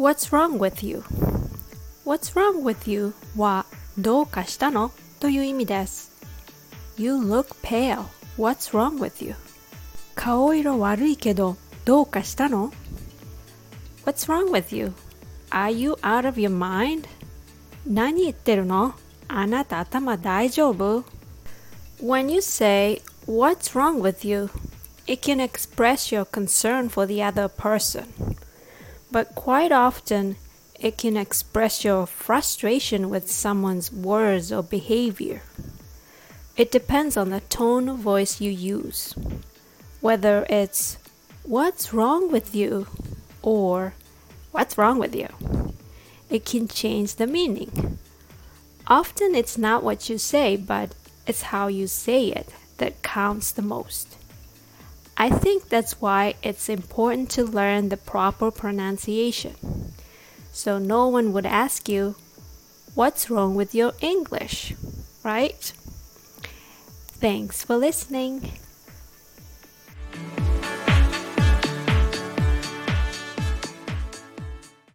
What's wrong with you? What's wrong with you はどうかしたのという意味です。You look pale. What's wrong with you? 顔色悪いけどどうかしたの What's wrong with you? Are you out of your mind? 何言ってるのあなた頭大丈夫 When you say, What's wrong with you? It can express your concern for the other person. But quite often, it can express your frustration with someone's words or behavior. It depends on the tone of voice you use. Whether it's, What's wrong with you? or What's wrong with you? It can change the meaning. Often it's not what you say, but it's how you say it that counts the most. I think that's why it's important to learn the proper pronunciation. So no one would ask you, What's wrong with your English? Right? Thanks for listening.